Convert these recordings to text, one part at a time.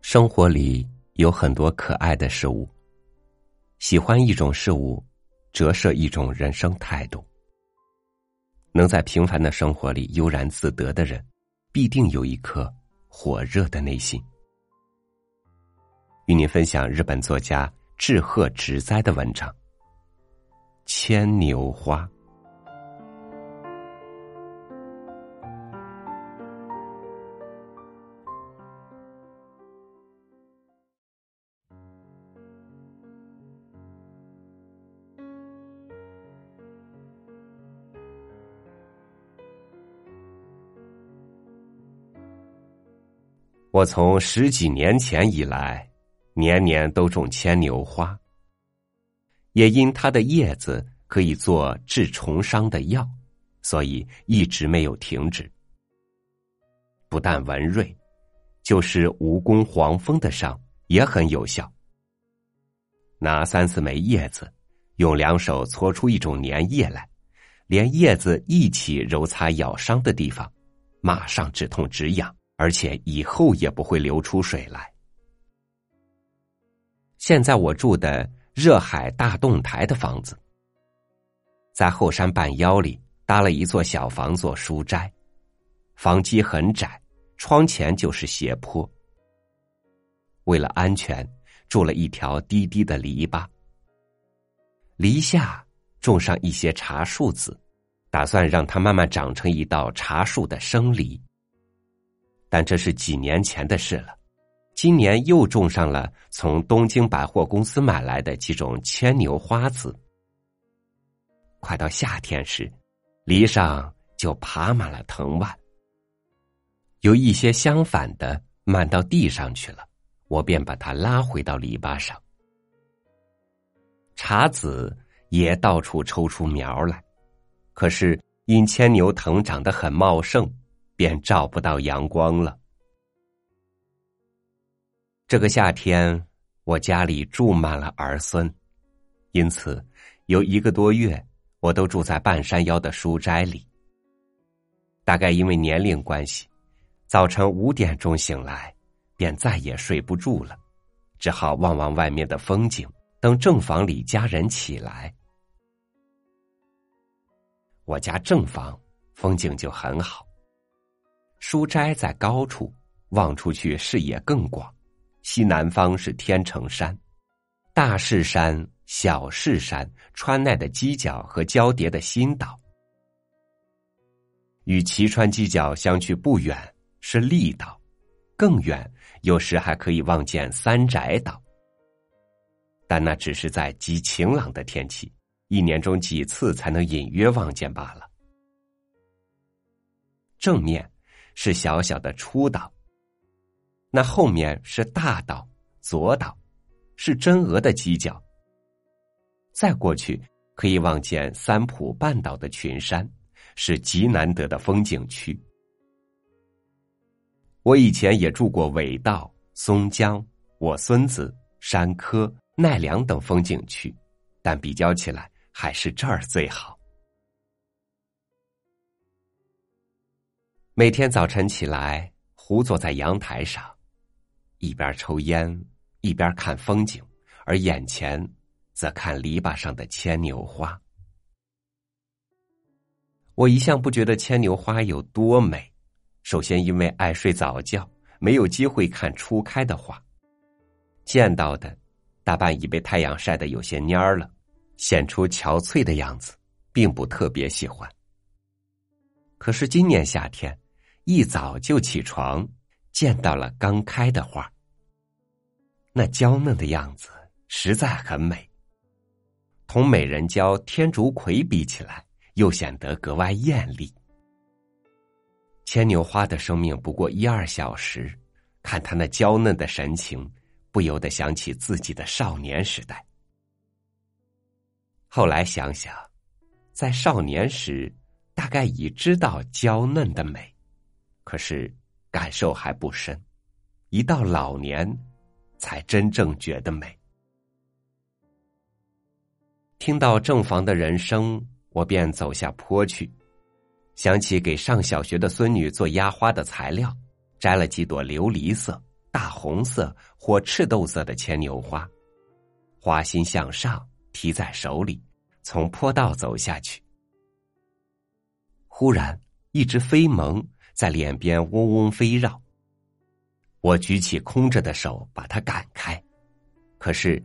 生活里有很多可爱的事物，喜欢一种事物，折射一种人生态度。能在平凡的生活里悠然自得的人，必定有一颗火热的内心。与您分享日本作家志贺直哉的文章《牵牛花》。我从十几年前以来，年年都种牵牛花。也因它的叶子可以做治虫伤的药，所以一直没有停止。不但文瑞，就是蜈蚣、黄蜂的伤也很有效。拿三四枚叶子，用两手搓出一种粘液来，连叶子一起揉擦咬伤的地方，马上止痛止痒。而且以后也不会流出水来。现在我住的热海大洞台的房子，在后山半腰里搭了一座小房做书斋，房基很窄，窗前就是斜坡。为了安全，筑了一条低低的篱笆，篱下种上一些茶树子，打算让它慢慢长成一道茶树的生篱。但这是几年前的事了，今年又种上了从东京百货公司买来的几种牵牛花籽。快到夏天时，篱上就爬满了藤蔓，有一些相反的漫到地上去了，我便把它拉回到篱笆上。茶籽也到处抽出苗来，可是因牵牛藤长得很茂盛。便照不到阳光了。这个夏天，我家里住满了儿孙，因此有一个多月，我都住在半山腰的书斋里。大概因为年龄关系，早晨五点钟醒来，便再也睡不住了，只好望望外面的风景，等正房里家人起来。我家正房风景就很好。书斋在高处，望出去视野更广。西南方是天成山、大势山、小势山、川奈的犄角和交叠的新岛。与齐川犄角相去不远是立岛，更远有时还可以望见三宅岛。但那只是在极晴朗的天气，一年中几次才能隐约望见罢了。正面。是小小的初岛，那后面是大岛，左岛是真鹅的犄角。再过去可以望见三浦半岛的群山，是极难得的风景区。我以前也住过尾道、松江、我孙子、山科、奈良等风景区，但比较起来，还是这儿最好。每天早晨起来，胡坐在阳台上，一边抽烟，一边看风景，而眼前则看篱笆上的牵牛花。我一向不觉得牵牛花有多美，首先因为爱睡早觉，没有机会看初开的花，见到的大半已被太阳晒得有些蔫儿了，显出憔悴的样子，并不特别喜欢。可是今年夏天。一早就起床，见到了刚开的花，那娇嫩的样子实在很美。同美人蕉、天竺葵比起来，又显得格外艳丽。牵牛花的生命不过一二小时，看它那娇嫩的神情，不由得想起自己的少年时代。后来想想，在少年时，大概已知道娇嫩的美。可是感受还不深，一到老年，才真正觉得美。听到正房的人声，我便走下坡去，想起给上小学的孙女做压花的材料，摘了几朵琉璃色、大红色或赤豆色的牵牛花，花心向上提在手里，从坡道走下去。忽然，一只飞虻在脸边嗡嗡飞绕。我举起空着的手把它赶开，可是，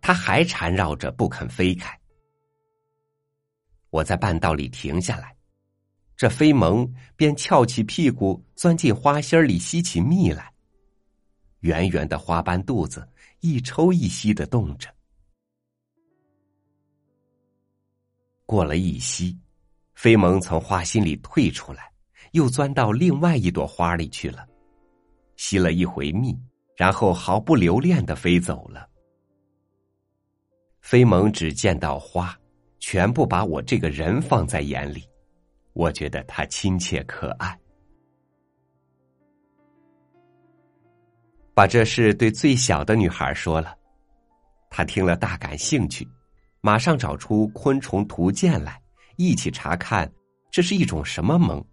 它还缠绕着不肯飞开。我在半道里停下来，这飞蒙便翘起屁股钻进花心里吸起蜜来。圆圆的花瓣肚子一抽一吸的动着。过了一息，飞蒙从花心里退出来，又钻到另外一朵花里去了。吸了一回蜜，然后毫不留恋的飞走了。飞蒙只见到花，全部把我这个人放在眼里，我觉得他亲切可爱。把这事对最小的女孩说了，她听了大感兴趣，马上找出昆虫图鉴来，一起查看这是一种什么蒙，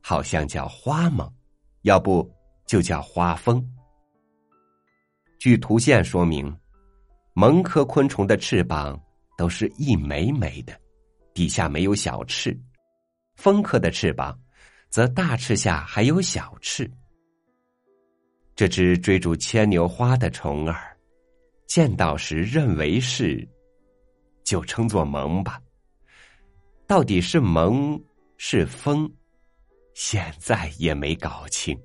好像叫花蒙。要不就叫花蜂。据图线说明，蒙科昆虫的翅膀都是一枚枚的，底下没有小翅；蜂科的翅膀则大翅下还有小翅。这只追逐牵牛花的虫儿，见到时认为是，就称作蒙吧。到底是蒙是蜂？现在也没搞清。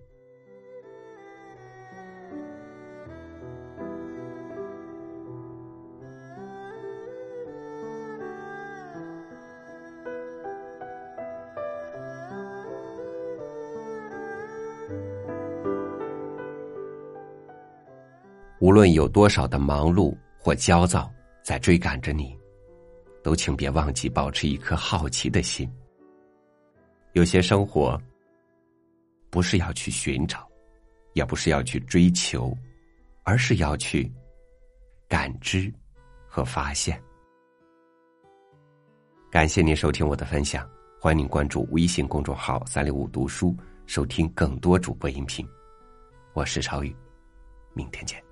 无论有多少的忙碌或焦躁在追赶着你，都请别忘记保持一颗好奇的心。有些生活，不是要去寻找，也不是要去追求，而是要去感知和发现。感谢您收听我的分享，欢迎您关注微信公众号“三六五读书”，收听更多主播音频。我是超宇，明天见。